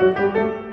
Música